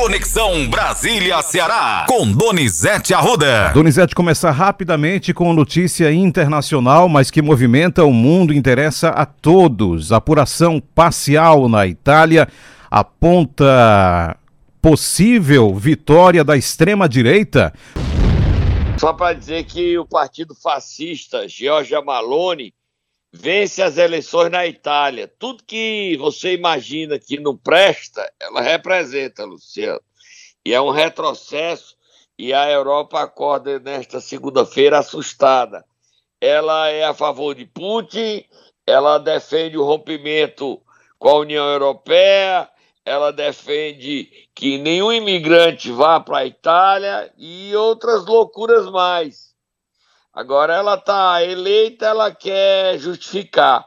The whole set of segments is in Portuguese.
Conexão Brasília-Ceará, com Donizete Arruda. Donizete começa rapidamente com notícia internacional, mas que movimenta o mundo, interessa a todos. Apuração parcial na Itália aponta possível vitória da extrema-direita. Só para dizer que o partido fascista Giorgia Malone vence as eleições na Itália. Tudo que você imagina que não presta, ela representa, Luciano. E é um retrocesso e a Europa acorda nesta segunda-feira assustada. Ela é a favor de Putin, ela defende o rompimento com a União Europeia, ela defende que nenhum imigrante vá para a Itália e outras loucuras mais. Agora ela está eleita, ela quer justificar.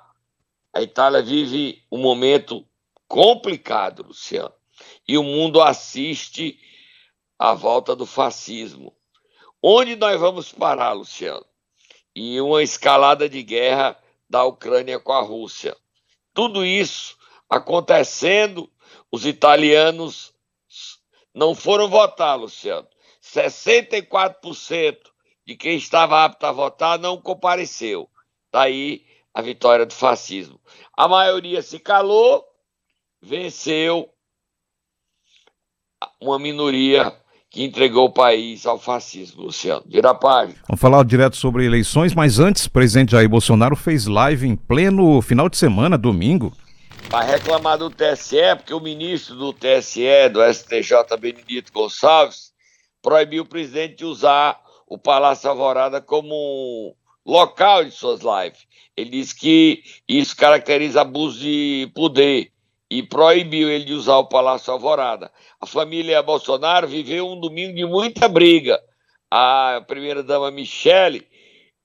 A Itália vive um momento complicado, Luciano, e o mundo assiste à volta do fascismo. Onde nós vamos parar, Luciano? E uma escalada de guerra da Ucrânia com a Rússia. Tudo isso acontecendo, os italianos não foram votar, Luciano. 64% de quem estava apto a votar não compareceu. Daí a vitória do fascismo. A maioria se calou, venceu uma minoria que entregou o país ao fascismo, Luciano. Vira a página. Vamos falar direto sobre eleições, mas antes, o presidente Jair Bolsonaro fez live em pleno final de semana, domingo. Para reclamar do TSE, porque o ministro do TSE, do STJ, Benedito Gonçalves, proibiu o presidente de usar o Palácio Alvorada como local de suas lives. Ele disse que isso caracteriza abuso de poder e proibiu ele de usar o Palácio Alvorada. A família Bolsonaro viveu um domingo de muita briga. A primeira-dama Michele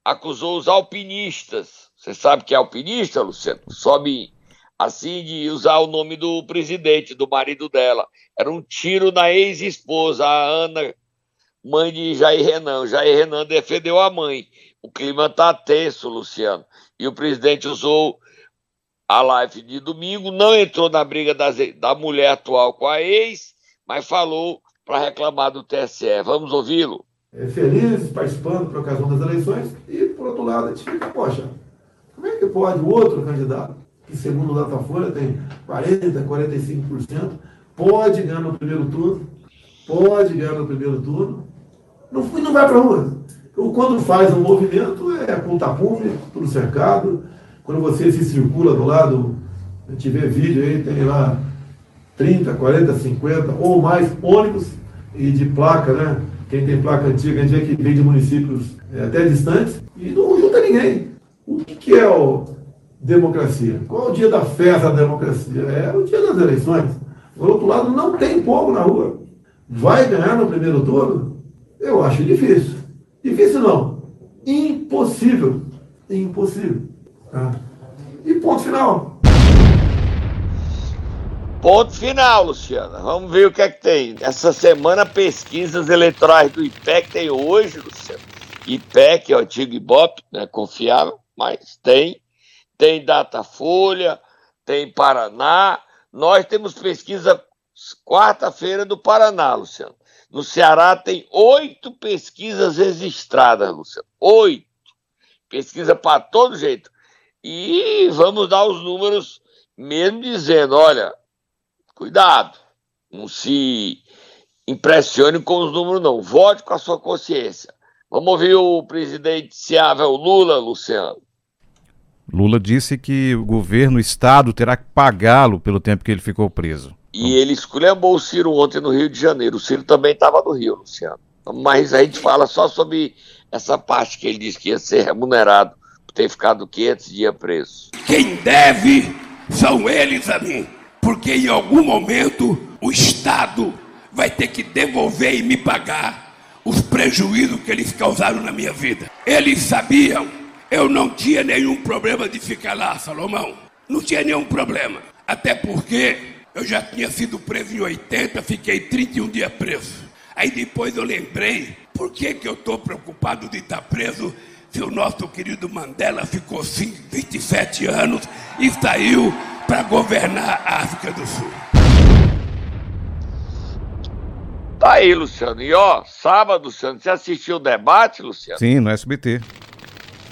acusou os alpinistas. Você sabe que é alpinista, Luciano? Sobe assim de usar o nome do presidente, do marido dela. Era um tiro na ex-esposa, a Ana mãe de Jair Renan. Jair Renan defendeu a mãe. O clima está tenso, Luciano. E o presidente usou a live de domingo, não entrou na briga das, da mulher atual com a ex, mas falou para reclamar do TSE. Vamos ouvi-lo? É feliz participando por ocasião das eleições e, por outro lado, a gente fica, poxa, como é que pode o outro candidato, que segundo o Datafolha tem 40%, 45%, pode ganhar no primeiro turno, pode ganhar no primeiro turno, não, não vai para a rua. Quando faz um movimento, é ponta-pume, tudo cercado. Quando você se circula do lado, a gente vê vídeo aí, tem lá 30, 40, 50 ou mais ônibus e de placa, né? Quem tem placa antiga, a gente que vem de municípios é, até distantes e não junta ninguém. O que, que é o democracia? Qual é o dia da festa da democracia? É o dia das eleições. Por outro lado, não tem povo na rua. Vai ganhar no primeiro turno? Eu acho difícil. Difícil não. Impossível. Impossível. Tá? E ponto final. Ponto final, Luciana. Vamos ver o que é que tem. Essa semana, pesquisas eleitorais do IPEC tem hoje, Luciana. IPEC é o antigo Ibope, né, confiável, mas tem. Tem Datafolha, tem Paraná. Nós temos pesquisa quarta-feira do Paraná, Luciano. No Ceará tem oito pesquisas registradas, Luciano. Oito. Pesquisa para todo jeito. E vamos dar os números, mesmo dizendo: olha, cuidado, não se impressione com os números, não. Vote com a sua consciência. Vamos ouvir o presidente Ciável Lula, Luciano. Lula disse que o governo, o Estado, terá que pagá-lo pelo tempo que ele ficou preso. E ele esculhambou o Ciro ontem no Rio de Janeiro. O Ciro também estava no Rio, Luciano. Mas a gente fala só sobre essa parte que ele disse que ia ser remunerado por ter ficado 500 dias preso. Quem deve são eles a mim. Porque em algum momento o Estado vai ter que devolver e me pagar os prejuízos que eles causaram na minha vida. Eles sabiam, eu não tinha nenhum problema de ficar lá, Salomão. Não tinha nenhum problema. Até porque eu já tinha sido preso em 80, fiquei 31 dias preso. Aí depois eu lembrei, por que, que eu estou preocupado de estar preso se o nosso querido Mandela ficou sim 27 anos e saiu para governar a África do Sul? Tá aí, Luciano. E ó, sábado, Luciano, você assistiu o debate, Luciano? Sim, no SBT.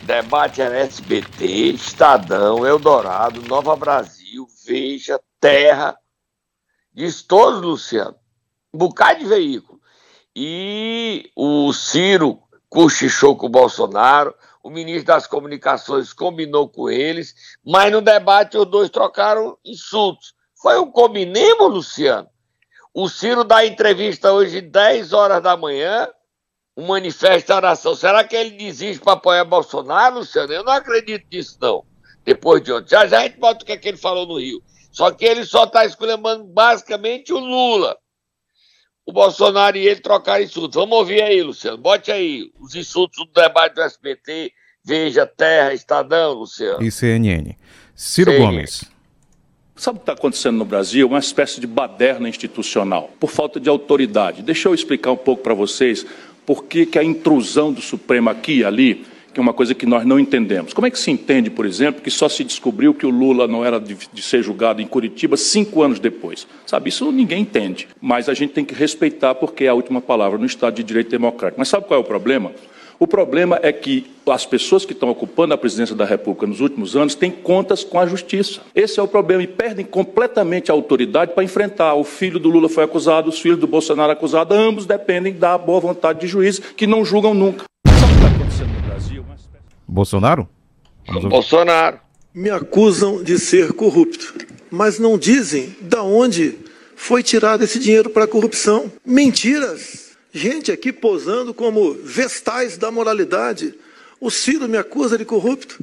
Debate era SBT, Estadão, Eldorado, Nova Brasil, Veja, Terra. Diz todos, Luciano. Um bocado de veículo. E o Ciro cochichou com o Bolsonaro, o ministro das Comunicações combinou com eles, mas no debate os dois trocaram insultos. Foi um combinemos, Luciano? O Ciro dá entrevista hoje 10 horas da manhã, um manifesto de oração. Será que ele desiste para apoiar Bolsonaro, Luciano? Eu não acredito nisso, não. Depois de ontem. Já já a gente bota o que, é que ele falou no Rio. Só que ele só está escolhendo basicamente o Lula. O Bolsonaro e ele trocaram insultos. Vamos ouvir aí, Luciano. Bote aí os insultos do debate do SBT, Veja, Terra, Estadão, Luciano. E CNN. Ciro CNN. Gomes. Sabe o que está acontecendo no Brasil? Uma espécie de baderna institucional, por falta de autoridade. Deixa eu explicar um pouco para vocês por que, que a intrusão do Supremo aqui e ali, que é uma coisa que nós não entendemos. Como é que se entende, por exemplo, que só se descobriu que o Lula não era de, de ser julgado em Curitiba cinco anos depois? Sabe, isso ninguém entende. Mas a gente tem que respeitar porque é a última palavra no Estado de Direito Democrático. Mas sabe qual é o problema? O problema é que as pessoas que estão ocupando a presidência da República nos últimos anos têm contas com a justiça. Esse é o problema e perdem completamente a autoridade para enfrentar. O filho do Lula foi acusado, os filhos do Bolsonaro acusados, ambos dependem da boa vontade de juízes que não julgam nunca. Bolsonaro? Bolsonaro. Me acusam de ser corrupto, mas não dizem da onde foi tirado esse dinheiro para a corrupção. Mentiras gente aqui posando como vestais da moralidade. O Ciro me acusa de corrupto.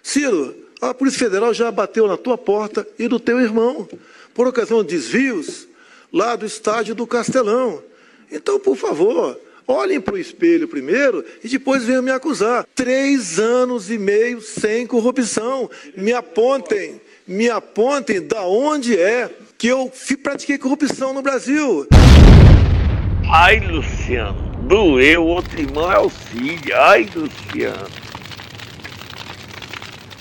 Ciro, a Polícia Federal já bateu na tua porta e do teu irmão, por ocasião de desvios lá do estádio do Castelão. Então, por favor, olhem para o espelho primeiro e depois venham me acusar. Três anos e meio sem corrupção. Me apontem, me apontem da onde é que eu pratiquei corrupção no Brasil. Ai, Luciano, doeu, outro irmão é o filho. Ai, Luciano.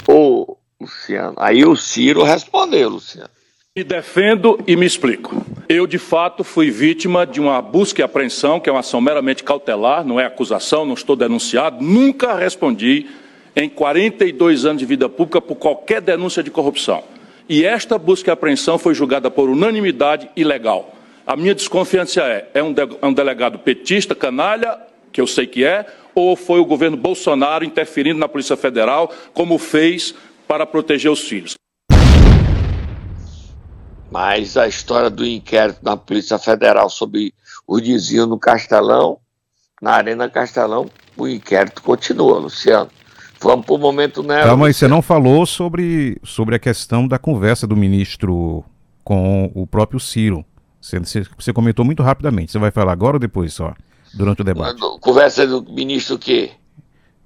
Ô, Luciano, aí o Ciro respondeu, Luciano. Me defendo e me explico. Eu, de fato, fui vítima de uma busca e apreensão, que é uma ação meramente cautelar, não é acusação, não estou denunciado. Nunca respondi em 42 anos de vida pública por qualquer denúncia de corrupção. E esta busca e apreensão foi julgada por unanimidade ilegal. A minha desconfiança é: é um, de, é um delegado petista, canalha, que eu sei que é, ou foi o governo Bolsonaro interferindo na Polícia Federal, como fez para proteger os filhos? Mas a história do inquérito na Polícia Federal sobre o desvio no Castelão, na Arena Castelão, o inquérito continua, Luciano. Vamos para o momento né? Tá, mas você não falou sobre, sobre a questão da conversa do ministro com o próprio Ciro. Você, você comentou muito rapidamente. Você vai falar agora ou depois só? Durante o debate. Conversa do ministro o quê?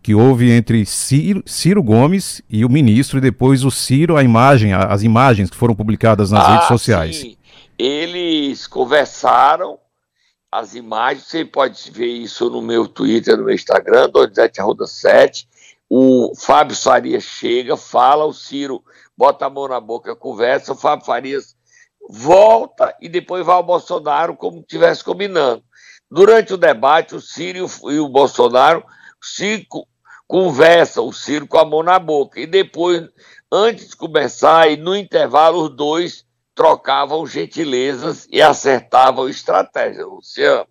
Que houve entre Ciro, Ciro, Gomes e o ministro, e depois o Ciro, a imagem, as imagens que foram publicadas nas ah, redes sociais. Sim. Eles conversaram, as imagens, você pode ver isso no meu Twitter, no meu Instagram, Donizete Arruda 7. O Fábio Farias chega, fala, o Ciro bota a mão na boca, conversa, o Fábio Farias volta e depois vai ao Bolsonaro como estivesse combinando. Durante o debate, o Ciro e o Bolsonaro se conversam, o Ciro com a mão na boca. E depois, antes de começar, e no intervalo, os dois trocavam gentilezas e acertavam estratégias. Luciano,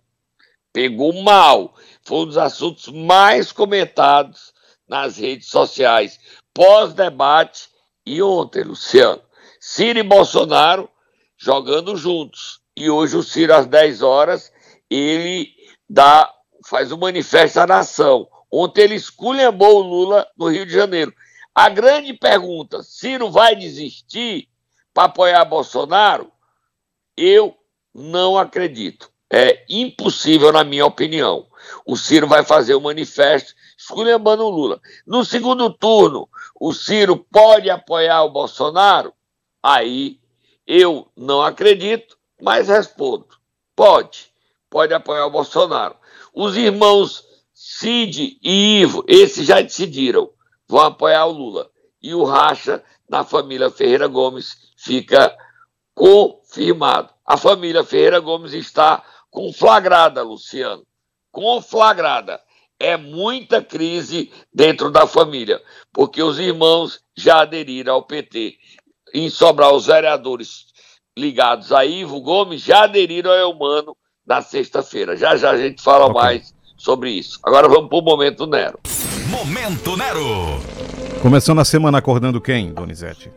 pegou mal. Foi um dos assuntos mais comentados nas redes sociais, pós-debate e ontem, Luciano. Ciro e Bolsonaro jogando juntos. E hoje o Ciro, às 10 horas, ele dá, faz o um manifesto à nação. Ontem ele esculhambou o Lula no Rio de Janeiro. A grande pergunta: Ciro vai desistir para apoiar Bolsonaro? Eu não acredito. É impossível, na minha opinião. O Ciro vai fazer o um manifesto esculhambando o Lula. No segundo turno, o Ciro pode apoiar o Bolsonaro? Aí eu não acredito, mas respondo. Pode. Pode apoiar o Bolsonaro. Os irmãos Cid e Ivo, esses já decidiram, vão apoiar o Lula. E o racha na família Ferreira Gomes fica confirmado. A família Ferreira Gomes está conflagrada, Luciano. Conflagrada. É muita crise dentro da família, porque os irmãos já aderiram ao PT. Em Sobral, os vereadores ligados a Ivo Gomes já aderiram ao Eumano na sexta-feira. Já já a gente fala okay. mais sobre isso. Agora vamos para o Momento Nero. Momento Nero. Começando a semana acordando quem, Donizete?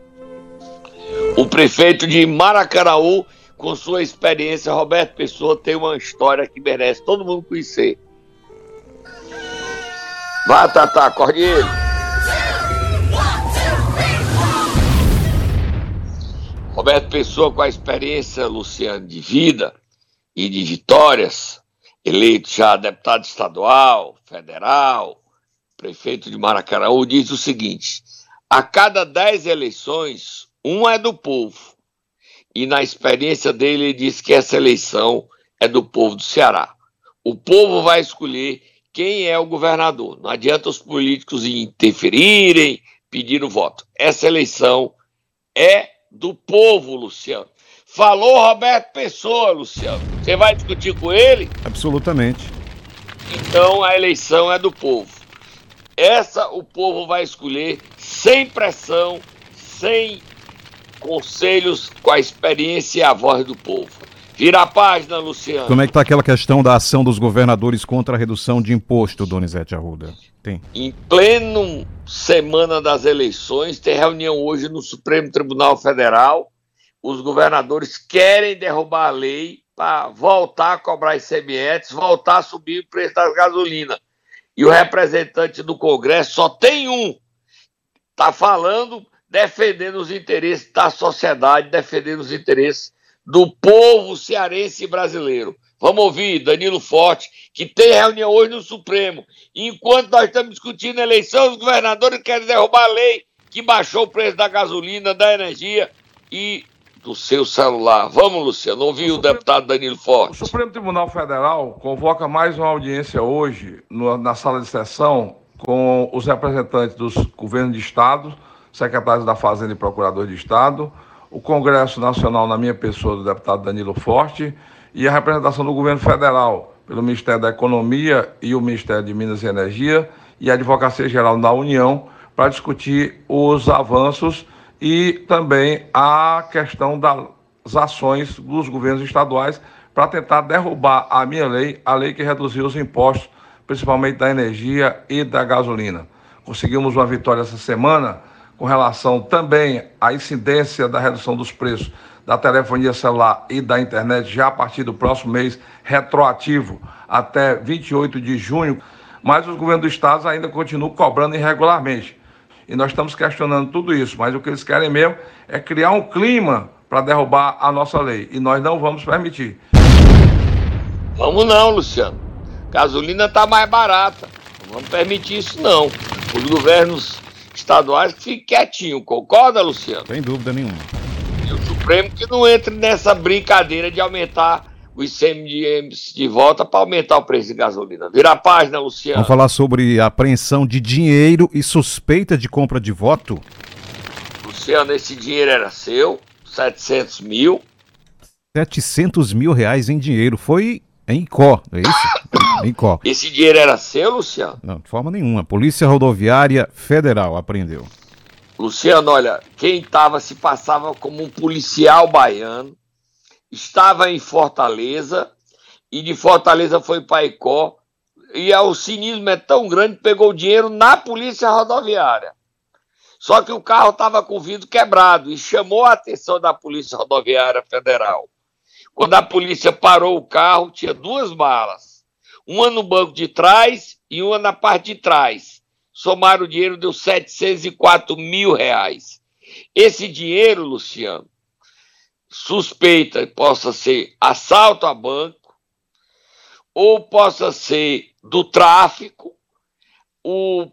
O prefeito de Maracaraú, com sua experiência, Roberto Pessoa, tem uma história que merece todo mundo conhecer. Vá, Tata, acorde ele. Roberto Pessoa, com a experiência, Luciano, de vida e de vitórias, eleito já deputado estadual, federal, prefeito de Maracaraú, diz o seguinte: a cada dez eleições, uma é do povo. E na experiência dele, ele diz que essa eleição é do povo do Ceará. O povo vai escolher quem é o governador. Não adianta os políticos interferirem, pedir o voto. Essa eleição é do povo, Luciano. Falou Roberto Pessoa, Luciano. Você vai discutir com ele? Absolutamente. Então a eleição é do povo. Essa o povo vai escolher sem pressão, sem conselhos, com a experiência e a voz do povo. Vira a página, Luciano. Como é que está aquela questão da ação dos governadores contra a redução de imposto, Donizete Arruda? Tem. Em pleno semana das eleições, tem reunião hoje no Supremo Tribunal Federal. Os governadores querem derrubar a lei para voltar a cobrar ICMS, voltar a subir o preço das gasolina. E o representante do Congresso só tem um. Está falando defendendo os interesses da sociedade, defendendo os interesses do povo cearense e brasileiro. Vamos ouvir Danilo Forte, que tem reunião hoje no Supremo. Enquanto nós estamos discutindo a eleição, os governadores querem derrubar a lei que baixou o preço da gasolina, da energia e do seu celular. Vamos, Luciano, ouvir o, o Supremo, deputado Danilo Forte. O Supremo Tribunal Federal convoca mais uma audiência hoje no, na sala de sessão com os representantes dos governos de Estado, secretários da Fazenda e procurador de Estado, o Congresso Nacional, na minha pessoa, do deputado Danilo Forte, e a representação do governo federal, pelo Ministério da Economia e o Ministério de Minas e Energia, e a Advocacia Geral da União, para discutir os avanços e também a questão das ações dos governos estaduais para tentar derrubar a minha lei, a lei que reduziu os impostos, principalmente da energia e da gasolina. Conseguimos uma vitória essa semana com relação também à incidência da redução dos preços da telefonia celular e da internet já a partir do próximo mês, retroativo até 28 de junho, mas os governos do estado ainda continuam cobrando irregularmente. E nós estamos questionando tudo isso, mas o que eles querem mesmo é criar um clima para derrubar a nossa lei. E nós não vamos permitir. Vamos não, Luciano. Gasolina está mais barata. Não vamos permitir isso não. Os governos estaduais que fiquem quietinhos, concorda, Luciano? Sem dúvida nenhuma. E o Supremo que não entre nessa brincadeira de aumentar o ICMS de volta para aumentar o preço de gasolina. Vira a página, Luciano. Vamos falar sobre apreensão de dinheiro e suspeita de compra de voto? Luciano, esse dinheiro era seu, 700 mil. 700 mil reais em dinheiro. Foi em Có, é isso? em Có. Esse dinheiro era seu, Luciano? Não, de forma nenhuma. Polícia Rodoviária Federal apreendeu. Luciano, olha, quem estava se passava como um policial baiano, estava em Fortaleza e de Fortaleza foi para Icó. E o cinismo é tão grande que pegou dinheiro na polícia rodoviária. Só que o carro estava com o vidro quebrado e chamou a atenção da Polícia Rodoviária Federal. Quando a polícia parou o carro, tinha duas balas. Uma no banco de trás e uma na parte de trás. Somaram o dinheiro, deu 704 mil reais. Esse dinheiro, Luciano, suspeita possa ser assalto a banco, ou possa ser do tráfico, o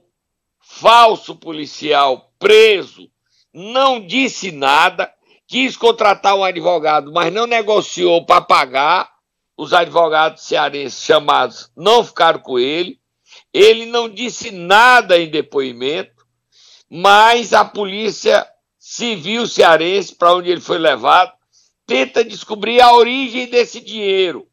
falso policial preso não disse nada, quis contratar um advogado, mas não negociou para pagar. Os advogados cearenses chamados não ficaram com ele. Ele não disse nada em depoimento, mas a polícia civil cearense, para onde ele foi levado, tenta descobrir a origem desse dinheiro.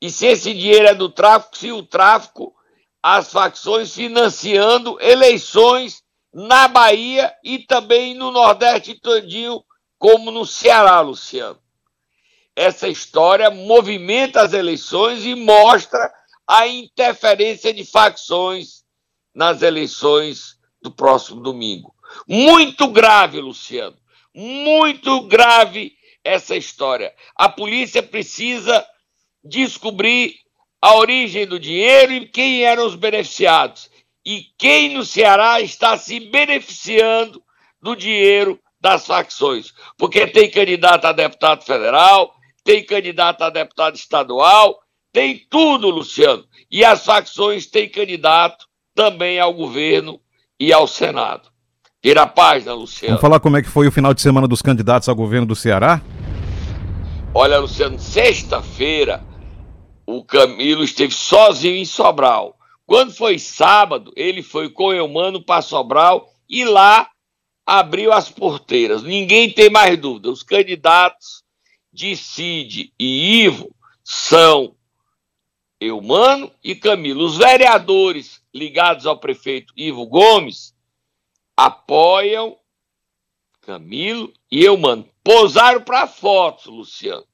E se esse dinheiro é do tráfico, se o tráfico, as facções financiando eleições na Bahia e também no Nordeste todinho, como no Ceará, Luciano. Essa história movimenta as eleições e mostra a interferência de facções nas eleições do próximo domingo. Muito grave, Luciano. Muito grave essa história. A polícia precisa descobrir a origem do dinheiro e quem eram os beneficiados e quem no Ceará está se beneficiando do dinheiro das facções. Porque tem candidato a deputado federal, tem candidato a deputado estadual, tem tudo, Luciano. E as facções têm candidato também ao governo e ao Senado. Tira a página, Luciano. Vamos falar como é que foi o final de semana dos candidatos ao governo do Ceará? Olha, Luciano, sexta-feira o Camilo esteve sozinho em Sobral. Quando foi sábado, ele foi com o Eumano para Sobral e lá abriu as porteiras. Ninguém tem mais dúvida. Os candidatos de Cid e Ivo são Eumano e Camilo. Os vereadores ligados ao prefeito Ivo Gomes apoiam Camilo e Eumano. Pousaram para fotos, Luciano.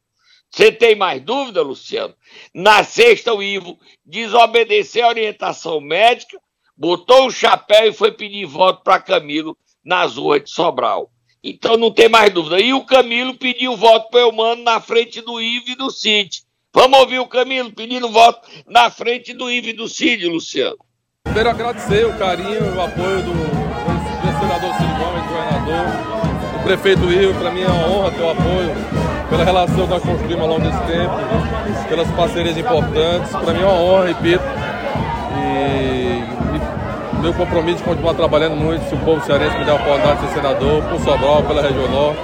Você tem mais dúvida, Luciano? Na sexta, o Ivo desobedeceu a orientação médica, botou o chapéu e foi pedir voto para Camilo nas ruas de Sobral. Então não tem mais dúvida. E o Camilo pediu voto para o Eumano na frente do Ivo e do Cid. Vamos ouvir o Camilo pedindo voto na frente do Ivo e do Cid, Luciano. Primeiro agradecer o carinho, o apoio do, do senador Cid Gomes, governador, do prefeito Ivo. Para mim é uma honra ter o apoio pela relação que nós construímos ao longo desse tempo, pelas parcerias importantes. Para mim é uma honra, repito. E, e meu compromisso de continuar trabalhando muito, se o povo cearense me der a oportunidade de ser senador, por Sobral, pela Região Norte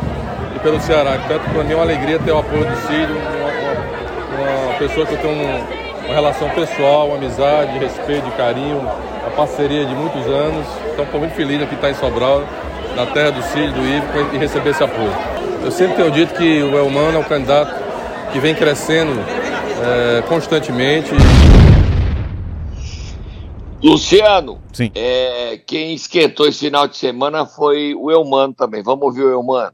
e pelo Ceará. Portanto, para mim é uma alegria ter o apoio do Círio, uma, uma, pessoa que eu tenho um, uma relação pessoal, uma amizade, respeito, carinho, uma parceria de muitos anos. Então, estou muito feliz aqui estar em Sobral, na terra do Círio, do Ivo, e receber esse apoio. Eu sempre tenho dito que o Elmano é um candidato que vem crescendo é, constantemente. Luciano, Sim. É, quem esquentou esse final de semana foi o Elmano também. Vamos ouvir o Elmano.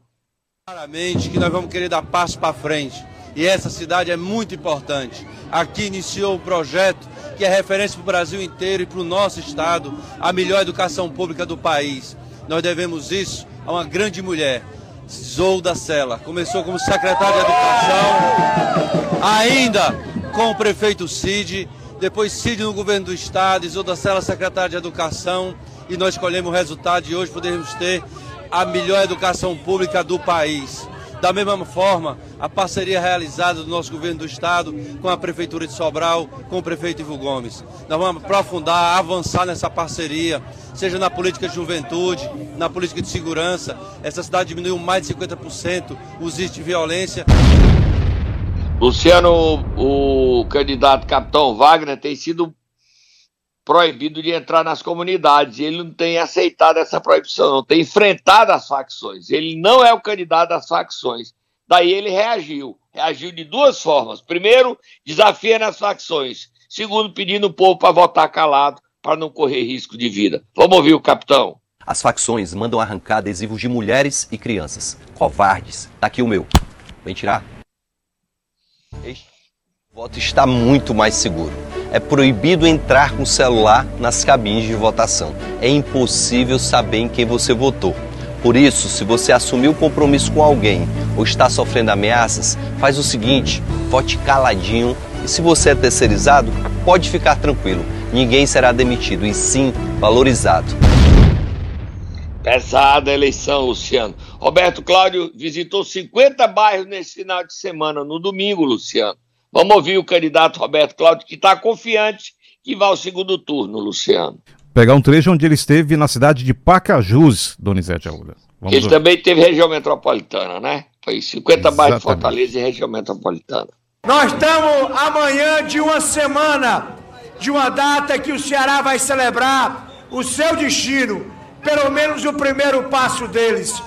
Claramente que nós vamos querer dar passo para frente. E essa cidade é muito importante. Aqui iniciou o projeto que é referência para o Brasil inteiro e para o nosso estado, a melhor educação pública do país. Nós devemos isso a uma grande mulher, Zou da Sela. Começou como secretário de Educação, ainda com o prefeito Cid, depois Cid no governo do estado, Zou da Sela secretário de Educação, e nós escolhemos o resultado de hoje podemos ter a melhor educação pública do país. Da mesma forma, a parceria realizada do nosso governo do estado com a prefeitura de Sobral, com o prefeito Ivo Gomes. Nós vamos aprofundar, avançar nessa parceria, seja na política de juventude, na política de segurança. Essa cidade diminuiu mais de 50% os índices de violência. Luciano, o candidato capitão Wagner tem sido proibido de entrar nas comunidades. Ele não tem aceitado essa proibição, não tem enfrentado as facções. Ele não é o candidato das facções. Daí ele reagiu. Reagiu de duas formas. Primeiro, desafia nas facções. Segundo, pedindo o povo para votar calado, para não correr risco de vida. Vamos ouvir o capitão. As facções mandam arrancar adesivos de mulheres e crianças. Covardes. Tá aqui o meu. Vem tirar. Este voto está muito mais seguro é proibido entrar com o celular nas cabines de votação. É impossível saber em quem você votou. Por isso, se você assumiu compromisso com alguém ou está sofrendo ameaças, faz o seguinte: vote caladinho e se você é terceirizado, pode ficar tranquilo. Ninguém será demitido e sim valorizado. Pesada a eleição, Luciano. Roberto Cláudio visitou 50 bairros nesse final de semana, no domingo, Luciano. Vamos ouvir o candidato Roberto Cláudio, que está confiante que vai ao segundo turno, Luciano. Pegar um trecho onde ele esteve na cidade de Pacajus, Donizete Aula. Ele ouvir. também teve região metropolitana, né? Foi 50 bairros de Fortaleza e região metropolitana. Nós estamos amanhã de uma semana, de uma data que o Ceará vai celebrar o seu destino, pelo menos o primeiro passo deles.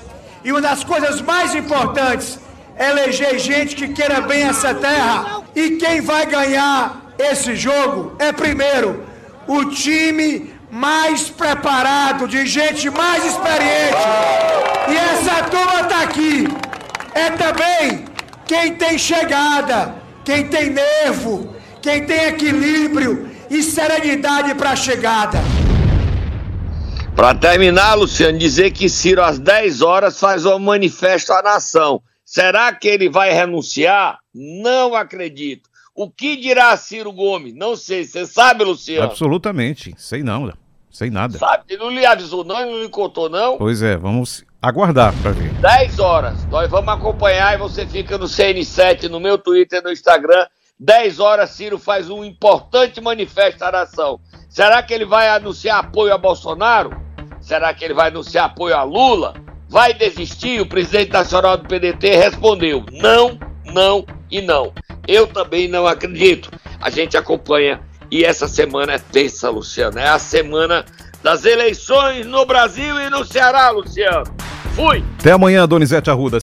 E uma das coisas mais importantes eleger gente que queira bem essa terra. E quem vai ganhar esse jogo é, primeiro, o time mais preparado, de gente mais experiente. E essa turma está aqui. É também quem tem chegada, quem tem nervo, quem tem equilíbrio e serenidade para a chegada. Para terminar, Luciano, dizer que Ciro às 10 horas faz um manifesto à nação. Será que ele vai renunciar? Não acredito. O que dirá Ciro Gomes? Não sei. Você sabe, Luciano? Absolutamente. Sei não, sei nada. Sabe? Ele não lhe avisou, não? Ele não lhe contou, não? Pois é, vamos aguardar para ver. 10 horas. Nós vamos acompanhar e você fica no CN7, no meu Twitter, no Instagram. 10 horas, Ciro faz um importante manifesto à nação. Será que ele vai anunciar apoio a Bolsonaro? Será que ele vai anunciar apoio a Lula? Vai desistir? O presidente nacional do PDT respondeu: não, não e não. Eu também não acredito. A gente acompanha e essa semana é tensa, Luciano. É a semana das eleições no Brasil e no Ceará, Luciano. Fui! Até amanhã, Donizete Arruda.